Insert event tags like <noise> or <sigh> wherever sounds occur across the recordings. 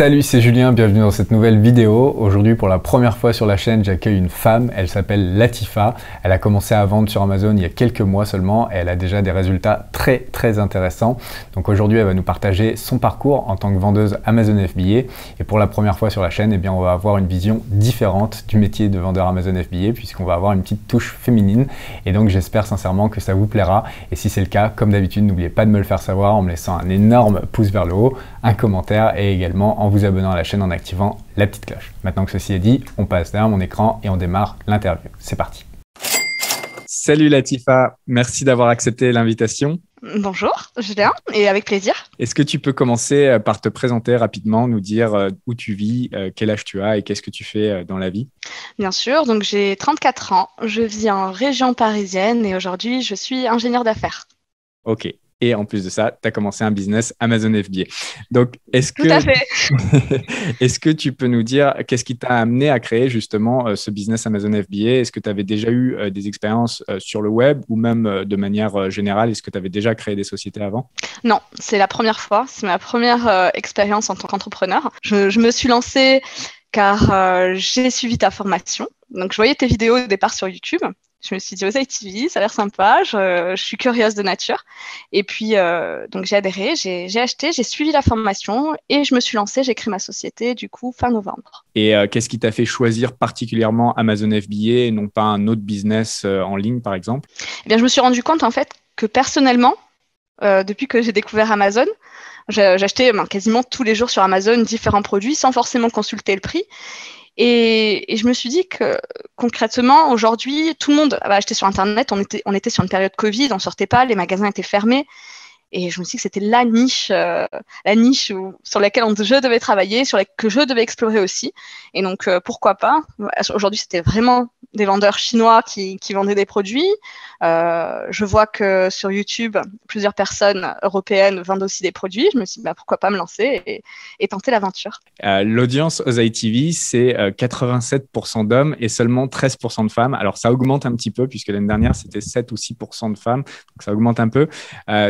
Salut, c'est Julien, bienvenue dans cette nouvelle vidéo. Aujourd'hui, pour la première fois sur la chaîne, j'accueille une femme, elle s'appelle Latifa. Elle a commencé à vendre sur Amazon il y a quelques mois seulement et elle a déjà des résultats très très intéressants. Donc aujourd'hui, elle va nous partager son parcours en tant que vendeuse Amazon FBA. Et pour la première fois sur la chaîne, eh bien, on va avoir une vision différente du métier de vendeur Amazon FBA puisqu'on va avoir une petite touche féminine. Et donc j'espère sincèrement que ça vous plaira. Et si c'est le cas, comme d'habitude, n'oubliez pas de me le faire savoir en me laissant un énorme pouce vers le haut, un commentaire et également en vous abonnant à la chaîne en activant la petite cloche. Maintenant que ceci est dit, on passe derrière mon écran et on démarre l'interview. C'est parti. Salut Latifa, merci d'avoir accepté l'invitation. Bonjour, Julien, et avec plaisir. Est-ce que tu peux commencer euh, par te présenter rapidement, nous dire euh, où tu vis, euh, quel âge tu as et qu'est-ce que tu fais dans la vie? Bien sûr, donc j'ai 34 ans, je vis en région parisienne et aujourd'hui je suis ingénieur d'affaires. Ok, et en plus de ça, tu as commencé un business Amazon FBA. Donc, est-ce que, <laughs> est-ce que tu peux nous dire qu'est-ce qui t'a amené à créer justement euh, ce business Amazon FBA Est-ce que tu avais déjà eu euh, des expériences euh, sur le web ou même de manière générale Est-ce que tu avais déjà créé des sociétés avant? Non, c'est la première fois. C'est ma première expérience en tant qu'entrepreneur. Je, je, me suis lancée car j'ai suivi ta formation. Donc, je voyais tes vidéos au départ sur YouTube je me suis dit, Osaï TV, ça a l'air sympa, je, suis curieuse de nature. Et puis, euh, donc j'ai adhéré, j'ai acheté, j'ai suivi la formation et je me suis lancée, j'ai créé ma société, du coup, fin novembre. Et euh, qu'est-ce qui t'a fait choisir particulièrement Amazon FBA et non pas un autre business euh, en ligne, par exemple? Eh bien, je me suis rendu compte, en fait, que personnellement, depuis que j'ai découvert Amazon, j'achetais ben, quasiment tous les jours sur Amazon différents produits sans forcément consulter le prix. Et, je me suis dit que concrètement, aujourd'hui, tout le monde va acheter sur Internet. On était, on était sur une période Covid, on sortait pas, les magasins étaient fermés. Et je me suis dit que c'était la niche, euh, la niche sur laquelle je devais travailler, sur laquelle que je devais explorer aussi. Et donc, euh, pourquoi pas? Aujourd'hui, c'était vraiment des vendeurs chinois qui, qui vendaient des produits. Euh, je vois que sur YouTube, plusieurs personnes européennes vendent aussi des produits. Je me suis dit, bah, pourquoi pas me lancer et, et tenter l'aventure. L'audience aux ITV, c'est 87% d'hommes et seulement 13% de femmes. Alors, ça augmente un petit peu puisque l'année dernière, c'était 7 ou 6% de femmes. Donc, ça augmente un peu.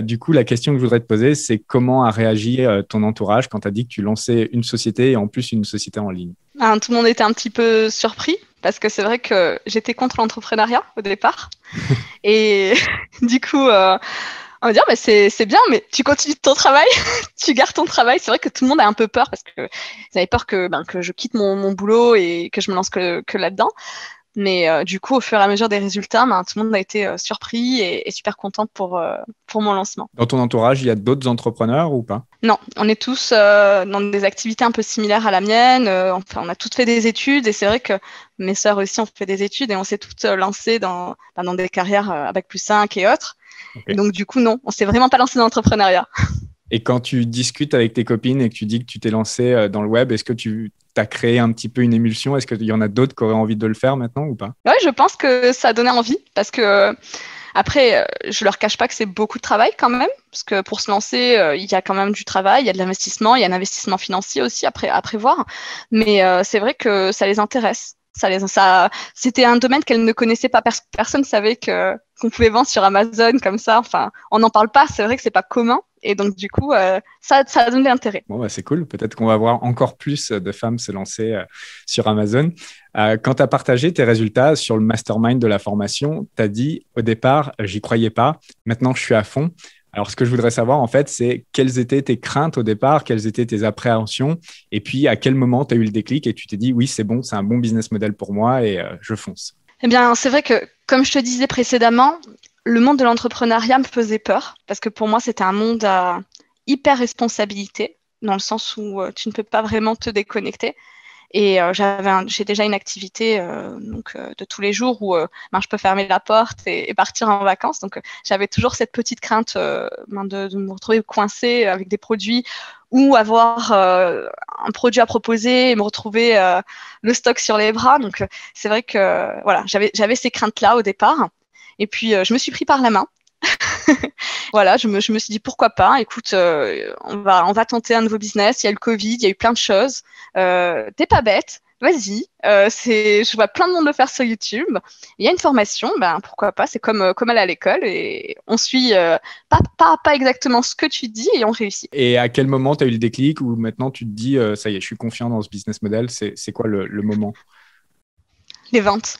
du coup, la question que je voudrais te poser, c'est comment a réagi euh, ton entourage quand tu as dit que tu lançais une société et en plus une société en ligne? Ben, Tout le monde était un petit peu surpris parce que c'est vrai que j'étais contre l'entrepreneuriat au départ. <laughs> et <laughs> du coup, euh, on va dire, mais c'est bien, mais tu continues ton travail, <laughs> tu gardes ton travail. C'est vrai que tout le monde a un peu peur parce que ils avaient peur que, ben, que je quitte mon, mon, boulot et que je me lance que, que là-dedans. Mais euh, du coup, au fur et à mesure des résultats, ben, tout le monde a été euh, surpris et, super content pour, euh, pour mon lancement. Dans ton entourage, il y a d'autres entrepreneurs ou pas? Non, on est tous dans des activités un peu similaires à la mienne. enfin, on a toutes fait des études et c'est vrai que mes sœurs aussi ont fait des études et on s'est toutes lancées dans, ben, dans des carrières Bac plus 5 et autres. Donc du coup, non, on s'est vraiment pas lancé dans l'entrepreneuriat. <laughs> Et quand tu discutes avec tes copines et que tu dis que tu t'es lancé dans le web, est-ce que tu as créé un petit peu une émulsion? Est-ce qu'il y en a d'autres qui auraient envie de le faire maintenant ou pas? Oui, je pense que ça a donné envie parce que après, euh, je leur cache pas que c'est beaucoup de travail quand même, parce que pour se lancer, euh, il y a quand même du travail, il y a de l'investissement, il y a un investissement financier aussi à, à prévoir. Mais euh, c'est vrai que ça les intéresse. Ça c'était un domaine qu'elles ne connaissaient pas. Personne ne savait qu'on pouvait vendre sur Amazon comme ça. Enfin, on n'en parle pas. C'est vrai que c'est pas commun. Et donc, du coup, euh, ça, ça a donné l'intérêt. Bon, bah, c'est cool. Peut-être qu'on va voir encore plus de femmes se lancer euh, sur Amazon. Euh, quand tu as partagé tes résultats sur le mastermind de la formation, tu as dit au départ, j'y croyais pas. Maintenant, je suis à fond. Alors, ce que je voudrais savoir, en fait, c'est quelles étaient tes craintes au départ, quelles étaient tes appréhensions, et puis à quel moment tu as eu le déclic et tu t'es dit, oui, c'est bon, c'est un bon business model pour moi et je fonce. Eh bien, c'est vrai que, comme je te disais précédemment, le monde de l'entrepreneuriat me faisait peur parce que pour moi, c'était un monde à hyper responsabilité, dans le sens où euh, tu ne peux pas vraiment te déconnecter. Et euh, j'avais j'ai déjà une activité euh, donc, de tous les jours où ben, je peux fermer la porte et, partir en vacances. Donc j'avais toujours cette petite crainte ben, de, de, me retrouver coincée avec des produits ou avoir un produit à proposer et me retrouver le stock sur les bras. Donc c'est vrai que voilà, j'avais ces craintes-là au départ. Et puis, euh, je me suis pris par la main. <laughs> voilà, je me, je me, suis dit pourquoi pas? Écoute, euh, on, va, on va tenter un nouveau business. Il y a eu le Covid, il y a eu plein de choses. Euh, T'es pas bête. vas-y. Euh, je vois plein de monde le faire sur YouTube. Il y a une formation, ben pourquoi pas? C'est comme comme aller à l'école et on suit pas, pas pas exactement ce que tu dis et on réussit. Et à quel moment tu as eu le déclic ou maintenant tu te dis ça y est, je suis confiant dans ce business model. C'est, c'est quoi le, le moment? Les ventes.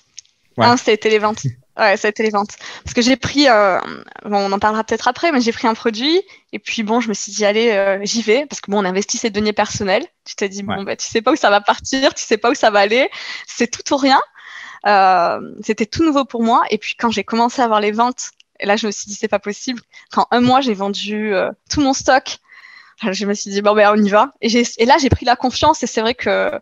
Ouais. Hein, c'était les ventes. <laughs> Ouais, ça a été les ventes. Parce que j'ai pris, euh, bon, on en parlera peut-être après, mais j'ai pris un produit et puis bon, je me suis dit allez, euh, j'y vais parce que bon, on investit ses deniers personnels. Tu t'es dit bon, bah, tu sais pas où ça va partir, tu sais pas où ça va aller, c'est tout ou rien. Euh, c'était tout nouveau pour moi. Et puis quand j'ai commencé à avoir les ventes, et là je me suis dit c'est pas possible. Quand un mois j'ai vendu tout mon stock, je me suis dit bon ben on y va. Et, et là j'ai pris la confiance et c'est vrai que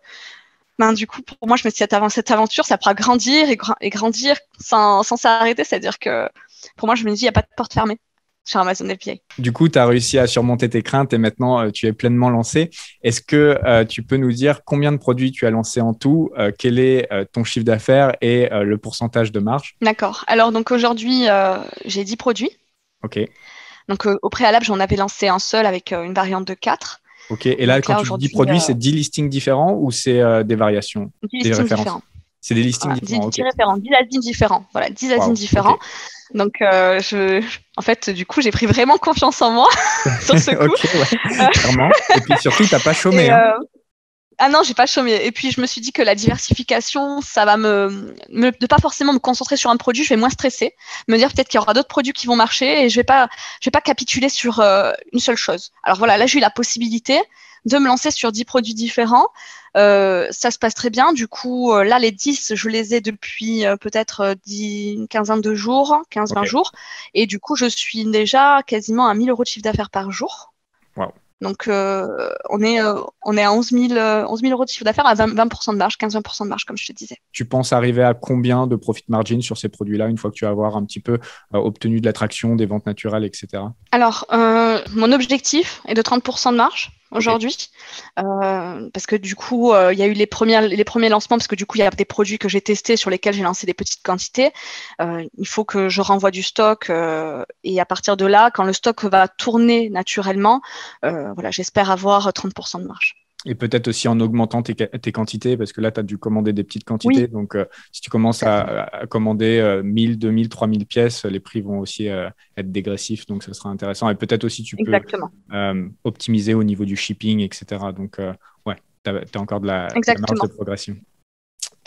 ben, du coup, pour moi, je me suis dit, cette aventure, ça pourra grandir et, grandir sans s'arrêter. C'est-à-dire que pour moi, je me dis, il n'y a pas de porte fermée sur Amazon FBA. Du coup, tu as réussi à surmonter tes craintes et maintenant, euh, tu es pleinement lancé. Est-ce que euh, tu peux nous dire combien de produits tu as lancé en tout euh, Quel est ton chiffre d'affaires et le pourcentage de marge? D'accord. Alors, donc aujourd'hui, j'ai 10 produits. OK. Donc, au préalable, j'en avais lancé un seul avec une variante de 4. Ok, et là, quand tu dis produits, c'est 10 listings différents ou c'est euh, des variations 10 des listings différents. C'est des listings différents. 10, référents, 10 asines différents. Voilà, 10 asines différents. Donc, euh, je, en fait, du coup, j'ai pris vraiment confiance en moi <laughs> sur ce <laughs> coup. ok, ouais, clairement. Et puis surtout, tu n'as pas <laughs> chômé. hein. Euh, ah non, j'ai pas chômé. Et puis je me suis dit que la diversification, ça va me, me de pas forcément me concentrer sur un produit, je vais moins stresser, me dire peut-être qu'il y aura d'autres produits qui vont marcher et je vais pas, je vais pas capituler sur euh, une seule chose. Alors voilà, là j'ai eu la possibilité de me lancer sur 10 produits différents. Euh, ça se passe très bien. Du coup, euh, là, les 10, je les ai depuis peut-être 10, une quinzaine de jours, 15-20 jours. Et du coup, je suis déjà quasiment à 1000 euros de chiffre d'affaires par jour. Donc, euh, on, est, euh, on est à 11 000, 11 000 euros de chiffre d'affaires à 20, de marge, 15-20% de marge, comme je te disais. Tu penses arriver à combien de profit margin sur ces produits-là une fois que tu vas avoir un petit peu euh, obtenu de l'attraction, des ventes naturelles, etc. Alors, mon objectif est de 30% de marge aujourd'hui. Euh, parce que du coup, euh, il y a eu les, premiers lancements, parce que du coup, il y a des produits que j'ai testés sur lesquels j'ai lancé des petites quantités. Euh, il faut que je renvoie du stock. et à partir de là, quand le stock va tourner naturellement, voilà, j'espère avoir 30% de marge. Et peut-être aussi en augmentant tes, quantités, parce que là, tu as dû commander des petites quantités. Donc, euh, si tu commences à, commander 1000, 2000, 3000 pièces, les prix vont aussi euh, être dégressifs. Donc, ça sera intéressant. Et peut-être aussi, tu peux euh, optimiser au niveau du shipping, etc. Donc, ouais, tu as, encore de la, de la marge de progression.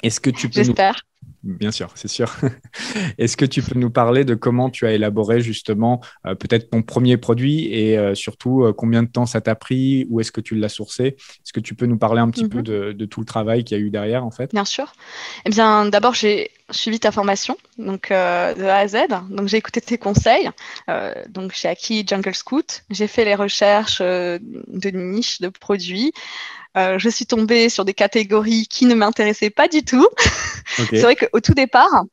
Est-ce que tu peux J'espère. Bien sûr, c'est sûr. <laughs> Est-ce que tu peux nous parler de comment tu as élaboré justement euh, peut-être ton premier produit et euh, surtout euh, combien de temps ça t'a pris Où est-ce que tu l'as sourcé? Est-ce que tu peux nous parler un petit peu mhm. de, tout le travail qu'il y a eu derrière en fait? Bien sûr. Eh bien, d'abord, j'ai suivi ta formation donc de A à Z. Donc, j'ai écouté tes conseils. donc, j'ai acquis Jungle Scout. J'ai fait les recherches de niche de produits. Euh, je suis tombée sur des catégories qui ne m'intéressaient pas du tout. <laughs> c'est vrai qu'au tout départ,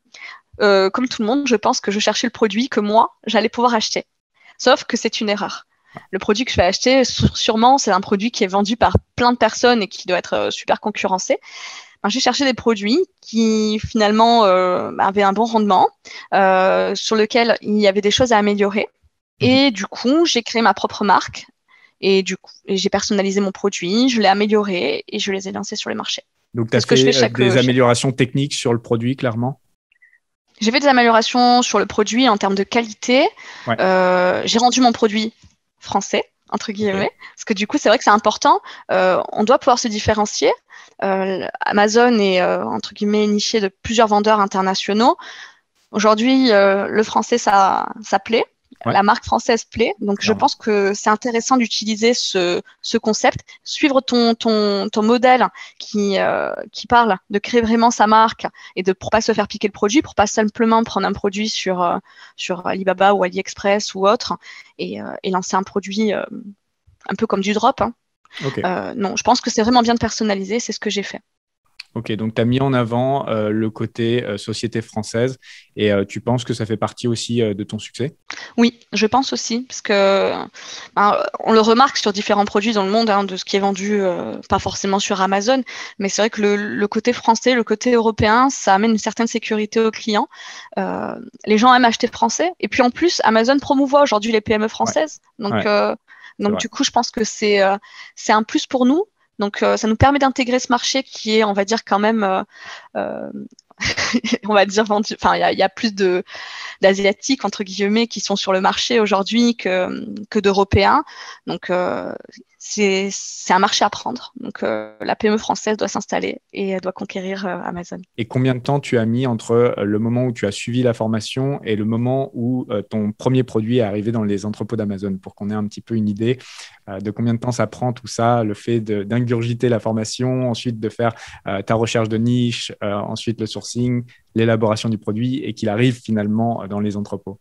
euh, comme tout le monde, je pense que je cherchais le produit que moi, j'allais pouvoir acheter. Sauf que c'est une erreur. Le produit que je vais acheter, sûrement, c'est un produit qui est vendu par plein de personnes et qui doit être euh, super concurrencé. j'ai cherché des produits qui finalement avaient un bon rendement, sur lequel il y avait des choses à améliorer. Mhm. Et du coup, j'ai créé ma propre marque et du coup, j'ai personnalisé mon produit, je l'ai amélioré et je les ai lancés sur les marchés. Donc, tu as fait euh, des améliorations techniques sur le produit, clairement? J'ai fait des améliorations sur le produit en termes de qualité. Euh, j'ai rendu mon produit français, entre guillemets, parce que du coup, c'est vrai que c'est important. Euh, on doit pouvoir se différencier. Amazon est, entre guillemets, niché de plusieurs vendeurs internationaux. Aujourd'hui, le français, ça, ça plaît. La marque française plaît. Donc, je pense que c'est intéressant d'utiliser ce, concept, suivre ton, ton, ton modèle qui, euh, qui parle de créer vraiment sa marque et de pour pas se faire piquer le produit, pour pas simplement prendre un produit sur, euh, sur Alibaba ou AliExpress ou autre et, euh, et lancer un produit un peu comme du drop. Hein. non, je pense que c'est vraiment bien de personnaliser. C'est ce que j'ai fait. Ok, donc tu as mis en avant euh, le côté euh, société française et euh, tu penses que ça fait partie aussi de ton succès? Oui, je pense aussi, parce que ben, on le remarque sur différents produits dans le monde, hein, de ce qui est vendu, pas forcément sur Amazon, mais c'est vrai que le, côté français, le côté européen, ça amène une certaine sécurité aux clients. les gens aiment acheter français, et puis en plus, Amazon promouvoit aujourd'hui les PME françaises, donc, donc du coup, je pense que c'est c'est un plus pour nous Donc, ça nous permet d'intégrer ce marché qui est, on va dire, quand même <laughs> on va dire vendu. Enfin, il y, a plus d'asiatiques entre guillemets qui sont sur le marché aujourd'hui que d'européens. Donc euh, c'est un marché à prendre. Donc euh, la PME française doit s'installer et elle doit conquérir euh, Amazon. Et combien de temps tu as mis entre le moment où tu as suivi la formation et le moment où ton premier produit est arrivé dans les entrepôts d'Amazon? Pour qu'on ait un petit peu une idée de combien de temps ça prend tout ça, le fait d'ingurgiter la formation, ensuite de faire ta recherche de niche, ensuite le sourcing, l'élaboration du produit et qu'il arrive finalement dans les entrepôts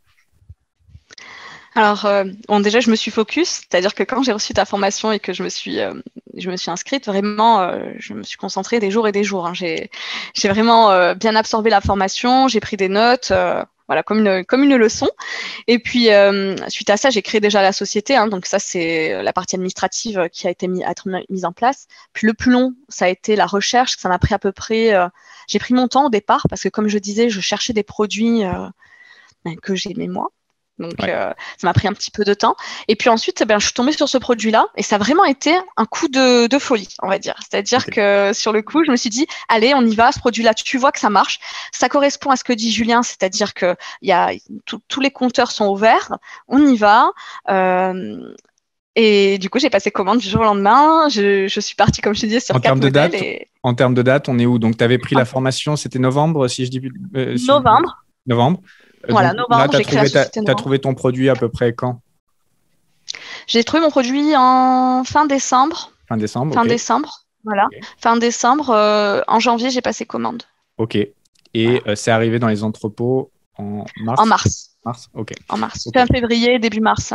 alors, euh, bon, déjà, je me suis focus, c'est-à-dire que quand j'ai reçu ta formation et que je me suis, euh, je me suis inscrite, vraiment, euh, je me suis concentrée des jours et des jours. Hein. J'ai, vraiment bien absorbé la formation, j'ai pris des notes, voilà, comme une, comme une leçon. Et puis, suite à ça, j'ai créé déjà la société. Hein. donc ça, c'est la partie administrative qui a été mise en place. Puis le plus long, ça a été la recherche. Ça m'a pris à peu près, j'ai pris mon temps au départ parce que, comme je disais, je cherchais des produits que j'aimais moi. Donc, euh, ça m'a pris un petit peu de temps. Et puis ensuite, ben, je suis tombée sur ce produit-là et ça a vraiment été un coup de, de folie, on va dire. C'est-à-dire que sur le coup, je me suis dit, allez, on y va, ce produit-là, tu vois que ça marche. Ça correspond à ce que dit Julien, c'est-à-dire que y a, tous les compteurs sont ouverts, on y va. Euh, et du coup, j'ai passé commande du jour au lendemain. Je, je suis partie, comme je te disais, sur en termes de date. En termes de date, on est où? Donc, tu avais pris la formation, c'était novembre, si je dis. Euh, novembre. Novembre. Voilà, novembre, j'ai créé Tu as trouvé ton produit à peu près quand? J'ai trouvé mon produit en fin décembre. Fin décembre. Fin décembre, voilà. Fin décembre. Euh, en janvier, j'ai passé commande. Ok. Et euh, c'est arrivé dans les entrepôts en mars? En mars. Mars, ok. En mars. Fin février, début mars.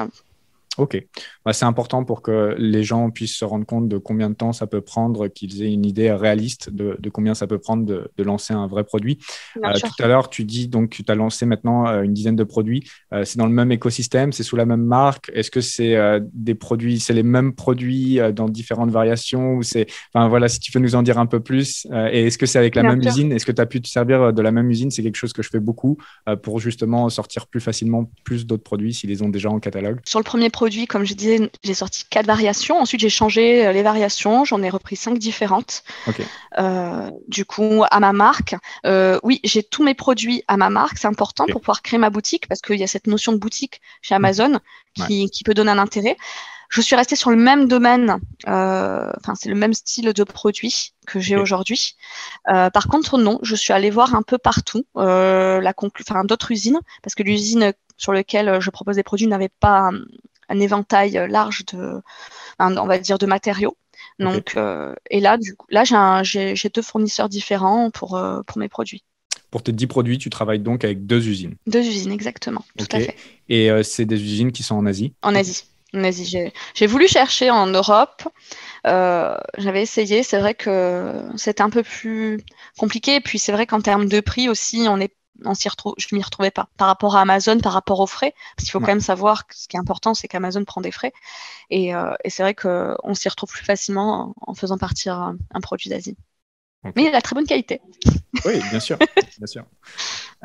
Ok, bah, c'est important pour que les gens puissent se rendre compte de combien de temps ça peut prendre, qu'ils aient une idée réaliste de, combien ça peut prendre de, lancer un vrai produit. Euh, tout à l'heure, tu dis donc tu as lancé maintenant euh, une dizaine de produits. Euh, c'est dans le même écosystème, c'est sous la même marque. Est-ce que c'est des produits, c'est les mêmes produits dans différentes variations ou c'est, enfin voilà, si tu peux nous en dire un peu plus. et est-ce que c'est avec la même usine? Est-ce que tu as pu te servir de la même usine? C'est quelque chose que je fais beaucoup pour justement sortir plus facilement plus d'autres produits s'ils les ont déjà en catalogue. Sur le premier produit, comme je disais, j'ai sorti quatre variations. Ensuite, j'ai changé euh, les variations. J'en ai repris cinq différentes. Euh, du coup, à ma marque. Euh, oui, j'ai tous mes produits à ma marque. C'est important pour pouvoir créer ma boutique parce qu'il y a cette notion de boutique chez Amazon qui, peut donner un intérêt. Je suis restée sur le même domaine, enfin c'est le même style de produit que j'ai aujourd'hui. par contre, non, je suis allée voir un peu partout, la enfin d'autres usines, parce que l'usine sur laquelle je propose des produits n'avait pas un éventail euh, large de, on va dire, de matériaux. Donc, euh, et là, du coup, là, j'ai deux fournisseurs différents pour, euh, pour mes produits. Pour tes 10 produits, tu travailles donc avec deux usines. Deux usines, exactement. Tout à fait. Et c'est des usines qui sont en Asie? En Asie. En Asie. J'ai voulu chercher en Europe. J'avais essayé. C'est vrai que c'était un peu plus compliqué. Et puis, c'est vrai qu'en termes de prix aussi, on est on s'y retrouve, je m'y retrouvais pas. Par rapport à Amazon, par rapport aux frais, parce qu'il faut quand même savoir que ce qui est important, c'est qu'Amazon prend des frais. Et, euh, c'est vrai qu'on s'y retrouve plus facilement en, faisant partir un, produit d'Asie. Mais il a très bonne qualité. <laughs> Oui, bien sûr. bien sûr.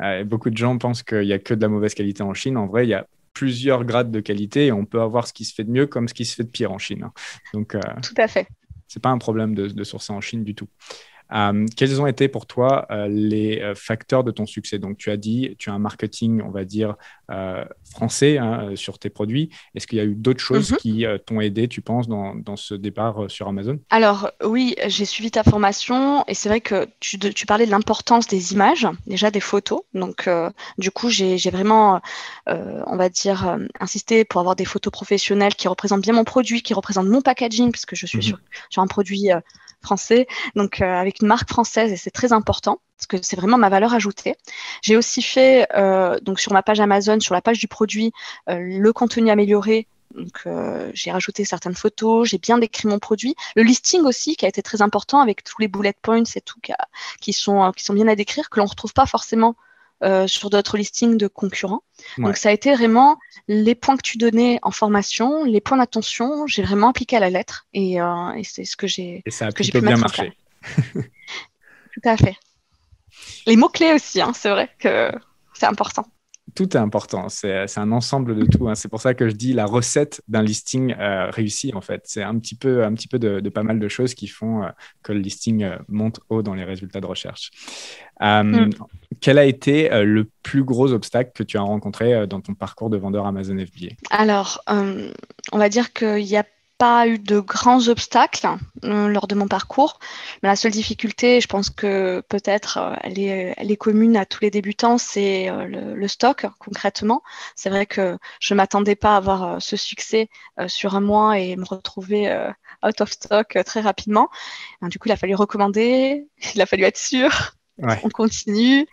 Euh, beaucoup de gens pensent qu'il n'y a que de la mauvaise qualité en Chine. En vrai, il y a plusieurs grades de qualité et on peut avoir ce qui se fait de mieux comme ce qui se fait de pire en Chine. Hein. Donc, euh, Tout à fait. C'est pas un problème de, de sourcer en Chine du tout. Euh, quels ont été pour toi euh, les euh, facteurs de ton succès? Donc, tu as dit, tu as un marketing, on va dire, français hein, sur tes produits. Est-ce qu'il y a eu d'autres choses mhm. qui t'ont aidé, tu penses, dans, dans ce départ sur Amazon? Alors, oui, j'ai suivi ta formation et c'est vrai que tu, tu parlais de l'importance des images, déjà des photos. Donc, du coup, j'ai vraiment, on va dire, insisté pour avoir des photos professionnelles qui représentent bien mon produit, qui représentent mon packaging, puisque je suis mhm. sur, sur, un produit français, donc euh, avec une marque française et c'est très important parce que c'est vraiment ma valeur ajoutée. J'ai aussi fait euh, donc sur ma page Amazon, sur la page du produit, euh, le contenu amélioré. Donc j'ai rajouté certaines photos, j'ai bien décrit mon produit, le listing aussi qui a été très important avec tous les bullet points et tout qui, sont qui sont bien à décrire que l'on retrouve pas forcément euh, sur d'autres listings de concurrents. Donc ça a été vraiment les points que tu donnais en formation, les points d'attention, j'ai vraiment appliqué à la lettre et, euh, c'est ce que j'ai Et ça a plutôt bien marché. Tout à fait. Les mots-clés aussi, hein, c'est vrai que c'est important. tout est important. C'est un ensemble de tout. Hein. C'est pour ça que je dis la recette d'un listing euh, réussi, en fait. C'est un petit peu, un petit peu de, pas mal de choses qui font euh, que le listing euh, monte haut dans les résultats de recherche. Mm. Quel a été le plus gros obstacle que tu as rencontré dans ton parcours de vendeur Amazon FBA Alors, on va dire qu'il y a pas eu de grands obstacles euh, lors de mon parcours. Mais la seule difficulté, je pense que peut-être euh, elle, est, elle est commune à tous les débutants, c'est euh, le, stock concrètement. C'est vrai que je ne m'attendais pas à avoir ce succès sur un mois et me retrouver out of stock très rapidement. du coup, il a fallu recommander, <laughs> il a fallu être sûr. On continue.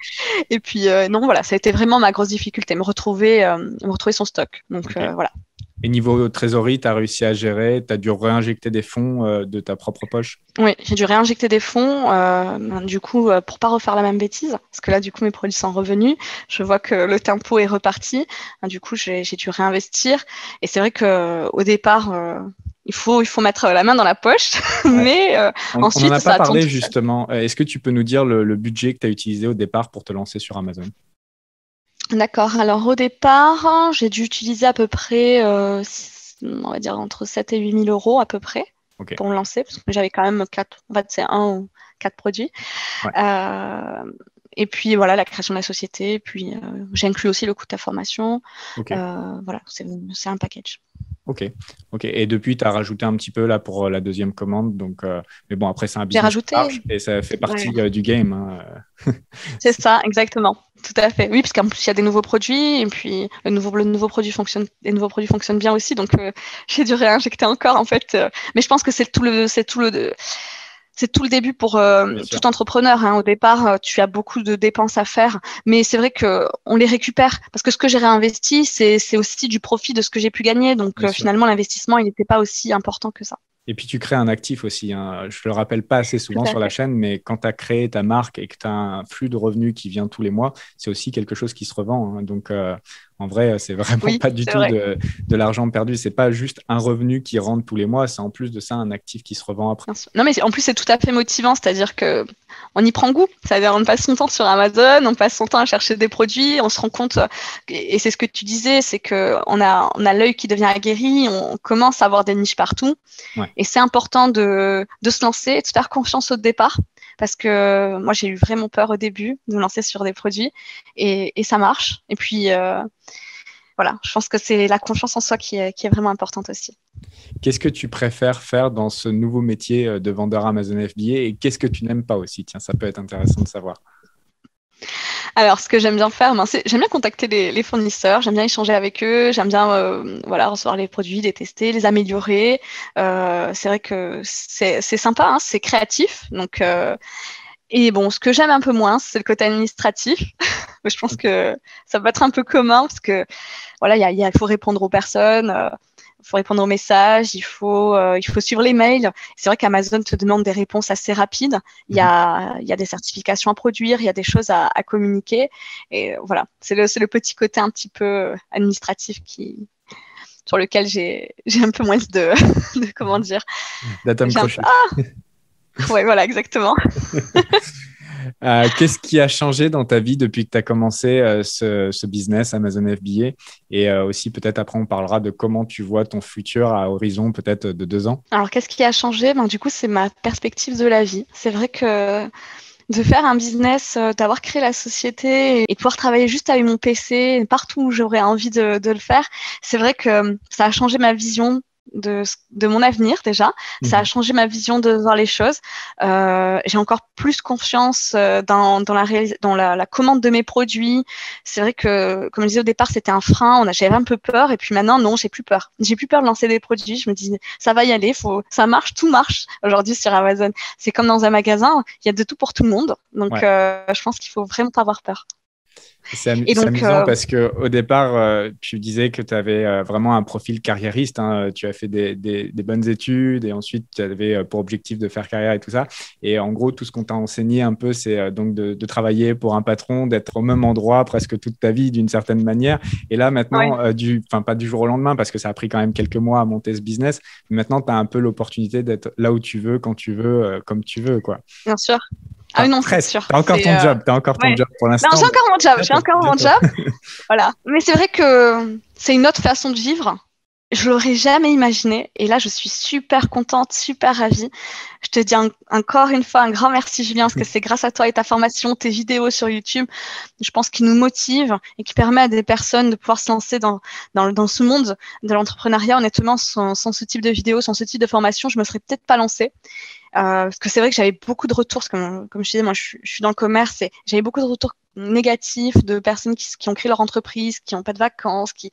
Et puis, non, voilà, ça a été vraiment ma grosse difficulté, me retrouver, me retrouver son stock. Donc, voilà. Et niveau trésorerie, tu as réussi à gérer, tu as dû réinjecter des fonds euh, de ta propre poche? Oui, j'ai dû réinjecter des fonds, euh, du coup, euh, pour pas refaire la même bêtise, parce que là, du coup, mes produits sont revenus. Je vois que le tempo est reparti. Du coup, j'ai dû réinvestir. Et c'est vrai qu'au départ, il faut, il faut mettre la main dans la poche, <laughs> mais ensuite, on en a pas parlé justement. Est-ce que tu peux nous dire le budget que tu as utilisé au départ pour te lancer sur Amazon? D'accord. Alors au départ, j'ai dû utiliser à peu près, euh, on va dire entre 7 et 8 000 euros à peu près pour me lancer, parce que j'avais quand même 4, en fait c'est un ou quatre produits. Euh, et puis voilà, la création de la société, puis euh, j'ai inclus aussi le coût de ta formation. voilà, c'est un package. Ok, ok. Et depuis, tu as rajouté un petit peu là pour la deuxième commande. Donc, mais bon, après, c'est un business rajouté. et ça fait partie du game. Hein. c'est ça, exactement. Tout à fait. Oui, parce qu'en plus il y a des nouveaux produits et puis le nouveau, le nouveau produit fonctionne, les nouveaux produits fonctionnent bien aussi, donc euh, <laughs> j'ai dû réinjecter encore en fait. Euh, mais je pense que c'est tout le, c'est tout le, c'est tout le début pour euh, tout entrepreneur. Hein. Au départ, tu as beaucoup de dépenses à faire, mais c'est vrai que on les récupère parce que ce que j'ai réinvesti, c'est, aussi du profit de ce que j'ai pu gagner. Donc finalement, l'investissement, il n'était pas aussi important que ça. Et puis tu crées un actif aussi. Hein. Je ne le rappelle pas assez souvent sur la chaîne, mais quand tu as créé ta marque et que tu as un flux de revenus qui vient tous les mois, c'est aussi quelque chose qui se revend. Hein. Donc euh, en vrai, c'est vraiment pas du tout de, de l'argent perdu. C'est pas juste un revenu qui rentre tous les mois, c'est en plus de ça un actif qui se revend après. Non, mais en plus, c'est tout à fait motivant, c'est-à-dire que on y prend goût. C'est-à-dire, on passe son temps sur Amazon, on passe son temps à chercher des produits, on se rend compte, et c'est ce que tu disais, c'est qu'on a, on a l'œil qui devient aguerri, on commence à avoir des niches partout. Et c'est important de, de se lancer, de se faire confiance au départ parce que moi j'ai eu vraiment peur au début de me lancer sur des produits et, ça marche. Et puis euh, voilà, je pense que c'est la confiance en soi qui est, qui est vraiment importante aussi. Qu'est-ce que tu préfères faire dans ce nouveau métier euh, de vendeur Amazon FBA et qu'est-ce que tu n'aimes pas aussi? Tiens, ça peut être intéressant de savoir. Alors, ce que j'aime bien faire, ben, j'aime bien contacter les, fournisseurs, j'aime bien échanger avec eux, j'aime bien euh, voilà, recevoir les produits, les tester, les améliorer. Euh, c'est vrai que c'est sympa, hein, c'est créatif. Donc, euh, et bon, ce que j'aime un peu moins, c'est le côté administratif. <laughs> je pense que ça peut être un peu commun parce que voilà, il faut répondre aux personnes il faut répondre aux messages, il faut, euh, il faut suivre les mails. C'est vrai qu'Amazon te demande des réponses assez rapides. Il y, a, mhm. il y a des certifications à produire, il y a des choses à, à communiquer. Et voilà, c'est le, le petit côté un petit peu administratif qui, sur lequel j'ai un peu moins de, <laughs> de comment dire. D'atomes. Ah ouais, voilà, exactement. <laughs> Euh, qu'est-ce qui a changé dans ta vie depuis que tu as commencé euh, ce, business Amazon FBA Et euh, aussi, peut-être après, on parlera de comment tu vois ton futur à horizon peut-être de deux ans. Alors, qu'est-ce qui a changé? Ben, Du coup, c'est ma perspective de la vie. C'est vrai que de faire un business, d'avoir créé la société et de pouvoir travailler juste avec mon PC partout où j'aurais envie de, le faire, c'est vrai que ça a changé ma vision de, de mon avenir déjà. Ça a mhm. changé ma vision de voir les choses. Euh, j'ai encore plus confiance euh, dans, dans, la, dans la, la, commande de mes produits. C'est vrai que, comme je disais au départ, c'était un frein. On j'avais un peu peur. Et puis maintenant, non, j'ai plus peur. J'ai plus peur de lancer des produits. Je me dis, ça va y aller. Faut, ça marche, tout marche aujourd'hui sur Amazon. C'est comme dans un magasin. Il y a de tout pour tout le monde. Donc, euh, je pense qu'il faut vraiment pas avoir peur. C'est amusant euh, parce qu'au départ, euh, tu disais que tu avais euh, vraiment un profil carriériste. Hein. Tu as fait des, des, bonnes études et ensuite tu avais pour objectif de faire carrière et tout ça. Et en gros, tout ce qu'on t'a enseigné un peu, c'est donc de, travailler pour un patron, d'être au même endroit presque toute ta vie d'une certaine manière. Et là, maintenant, du, enfin pas du jour au lendemain parce que ça a pris quand même quelques mois à monter ce business. Mais maintenant, tu as un peu l'opportunité d'être là où tu veux, quand tu veux, comme tu veux. Quoi. Bien sûr. Ah non, c'est sûr. T'as encore ton job, t'as encore ton job pour l'instant. Non, j'ai encore mon job, j'ai encore mon job. <laughs> voilà. Mais c'est vrai que c'est une autre façon de vivre je l'aurais jamais imaginé. Et là, je suis super contente, super ravie. Je te dis encore une fois un grand merci, Julien, parce que c'est grâce à toi et ta formation, tes vidéos sur YouTube, je pense, qui nous motive et qui permet à des personnes de pouvoir se lancer dans, dans, dans ce monde de l'entrepreneuriat. Honnêtement, sans, sans, ce type de vidéos, sans ce type de formation, je me serais peut-être pas lancée. Euh, parce que c'est vrai que j'avais beaucoup de retours, comme, je disais, moi je, je suis dans le commerce et j'avais beaucoup de retours négatifs de personnes qui, qui ont créé leur entreprise, qui n'ont pas de vacances, qui,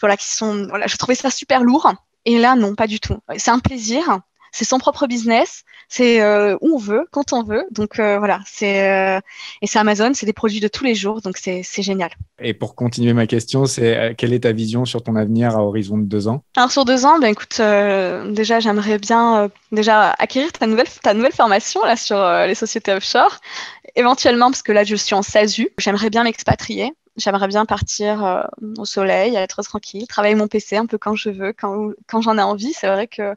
voilà, qui sont, voilà, je trouvais ça super lourd. Et là, non, pas du tout. C'est un plaisir c'est son propre business, c'est euh, où on veut, quand on veut. Donc euh, voilà, c'est euh, et c'est Amazon, c'est des produits de tous les jours, donc c'est génial. Et pour continuer ma question, c'est quelle est ta vision sur ton avenir à horizon de deux ans? Alors sur deux ans, ben écoute, déjà j'aimerais bien déjà acquérir ta nouvelle ta nouvelle formation là sur les sociétés offshore, éventuellement parce que là je suis en SASU, j'aimerais bien m'expatrier. J'aimerais bien partir au soleil, être tranquille, travailler mon PC un peu quand je veux, quand, quand j'en ai envie. C'est vrai que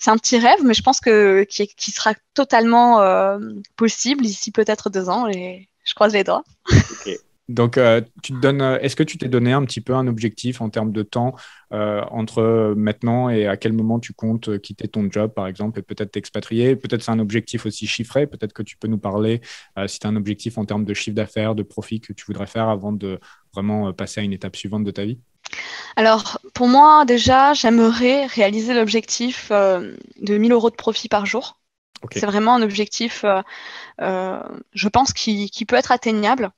c'est un petit rêve, mais je pense que qui, sera totalement euh, possible d'ici peut-être deux ans. Et je croise les doigts. Donc, euh, tu te donnes, euh, est-ce que tu t'es donné un petit peu un objectif en termes de temps entre maintenant et à quel moment tu comptes quitter ton job, par exemple, et peut-être t'expatrier? Peut-être c'est un objectif aussi chiffré. Peut-être que tu peux nous parler si tu as un objectif en termes de chiffre d'affaires, de profit que tu voudrais faire avant de vraiment passer à une étape suivante de ta vie? Alors, pour moi, déjà, j'aimerais réaliser l'objectif euh, de 1000 euros de profit par jour. C'est vraiment un objectif, euh, euh, je pense, qui, peut être atteignable,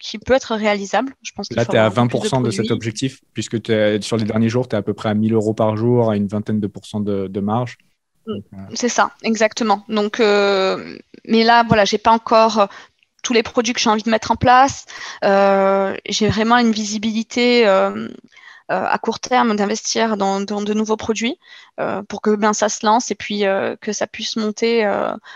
qui peut être réalisable. Je pense Là, tu es à 20% de, cet objectif, puisque sur les derniers jours, tu es à peu près à 1000 euros par jour, à une vingtaine de pourcents de, marge. Mm. C'est ça, exactement. Donc, mais là, voilà, j'ai pas encore tous les produits que j'ai envie de mettre en place. Euh, j'ai vraiment une visibilité euh, euh, à court terme d'investir dans, de nouveaux produits pour que ben, ça se lance et puis que ça puisse monter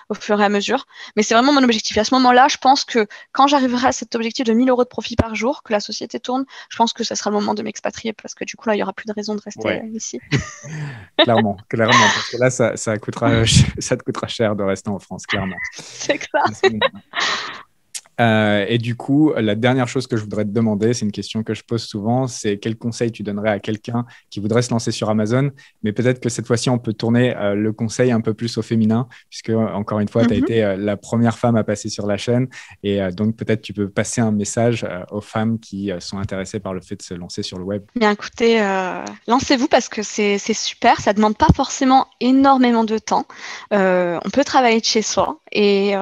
au fur et à mesure. Mais c'est vraiment mon objectif. à ce moment-là, je pense que quand j'arriverai à cet objectif de 1000 euros de profit par jour, que la société tourne, je pense que ce sera le moment de m'expatrier parce que du coup, là, il n'y aura plus de raison de rester ici. <laughs> clairement, clairement, parce que là, ça, ça, coûtera, <laughs> ça te coûtera cher de rester en France, clairement. C'est ça. Euh, et du coup, la dernière chose que je voudrais te demander, c'est une question que je pose souvent, c'est quel conseil tu donnerais à quelqu'un qui voudrait se lancer sur Amazon, mais peut-être que cette fois-ci, on peut tourner euh, le conseil un peu plus au féminin, puisque encore une fois, tu as mhm. été euh, la première femme à passer sur la chaîne, et donc peut-être tu peux passer un message aux femmes qui sont intéressées par le fait de se lancer sur le web. Bien écoutez, lancez-vous parce que c'est super, ça ne demande pas forcément énormément de temps. on peut travailler de chez soi et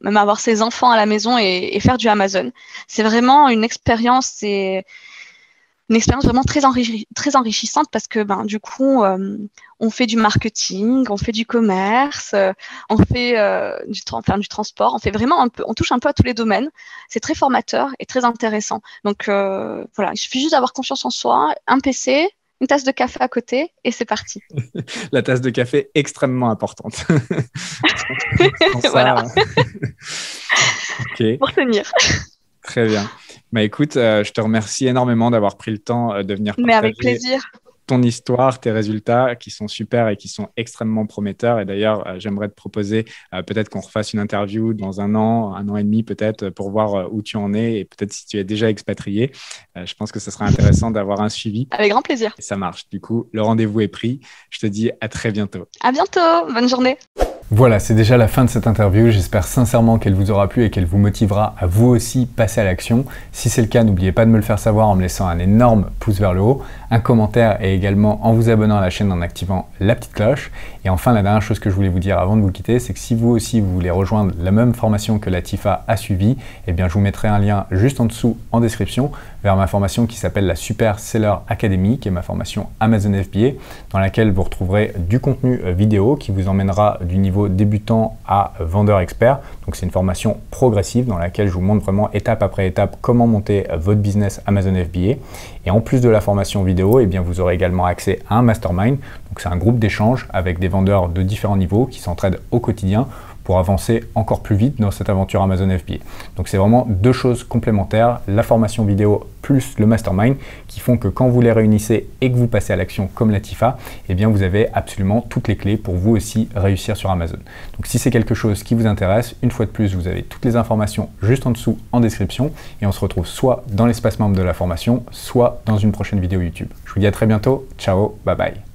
même avoir ses enfants à la maison et faire du Amazon. C'est vraiment une expérience, c'est une expérience vraiment très, enrichissante parce que ben, du coup, euh, on fait du marketing, on fait du commerce, euh, on fait euh, du, du transport, on fait vraiment un peu, on touche un peu à tous les domaines. C'est très formateur et très intéressant. Donc voilà, il suffit juste d'avoir confiance en soi, un PC, une tasse de café à côté et c'est parti. <laughs> La tasse de café extrêmement importante. <laughs> voilà. <laughs> Pour tenir. Très bien. Bah, écoute, euh, je te remercie énormément d'avoir pris le temps euh, de venir partager Mais avec plaisir. Ton histoire, tes résultats qui sont super et qui sont extrêmement prometteurs. Et d'ailleurs, euh, j'aimerais te proposer peut-être qu'on refasse une interview dans un an, un an et demi peut-être, pour voir où tu en es et peut-être si tu es déjà expatrié. je pense que ce sera intéressant d'avoir un suivi. Avec grand plaisir. ça marche. Du coup, le rendez-vous est pris. Je te dis à très bientôt. À bientôt. Bonne journée. Voilà, c'est déjà la fin de cette interview. J'espère sincèrement qu'elle vous aura plu et qu'elle vous motivera à vous aussi passer à l'action. Si c'est le cas, n'oubliez pas de me le faire savoir en me laissant un énorme pouce vers le haut, un commentaire et également en vous abonnant à la chaîne en activant la petite cloche. Et enfin, la dernière chose que je voulais vous dire avant de vous quitter, c'est que si vous aussi vous voulez rejoindre la même formation que la TIFA a suivi, eh bien je vous mettrai un lien juste en dessous en description vers ma formation qui s'appelle la Super Seller Academy, qui est ma formation Amazon FBA, dans laquelle vous retrouverez du contenu euh, vidéo qui vous emmènera du niveau débutant à vendeur expert. Donc c'est une formation progressive dans laquelle je vous montre vraiment étape après étape comment monter euh, votre business Amazon FBA. Et en plus de la formation vidéo, eh bien vous aurez également accès à un mastermind. Donc c'est un groupe d'échange avec des vendeurs de différents niveaux qui s'entraident au quotidien pour avancer encore plus vite dans cette aventure Amazon FBA. Donc c'est vraiment deux choses complémentaires, la formation vidéo plus le mastermind, qui font que quand vous les réunissez et que vous passez à l'action comme Latifa, eh bien vous avez absolument toutes les clés pour vous aussi réussir sur Amazon. Donc si c'est quelque chose qui vous intéresse, une fois de plus, vous avez toutes les informations juste en dessous en description et on se retrouve soit dans l'espace membre de la formation, soit dans une prochaine vidéo YouTube. Je vous dis à très bientôt, ciao, bye bye.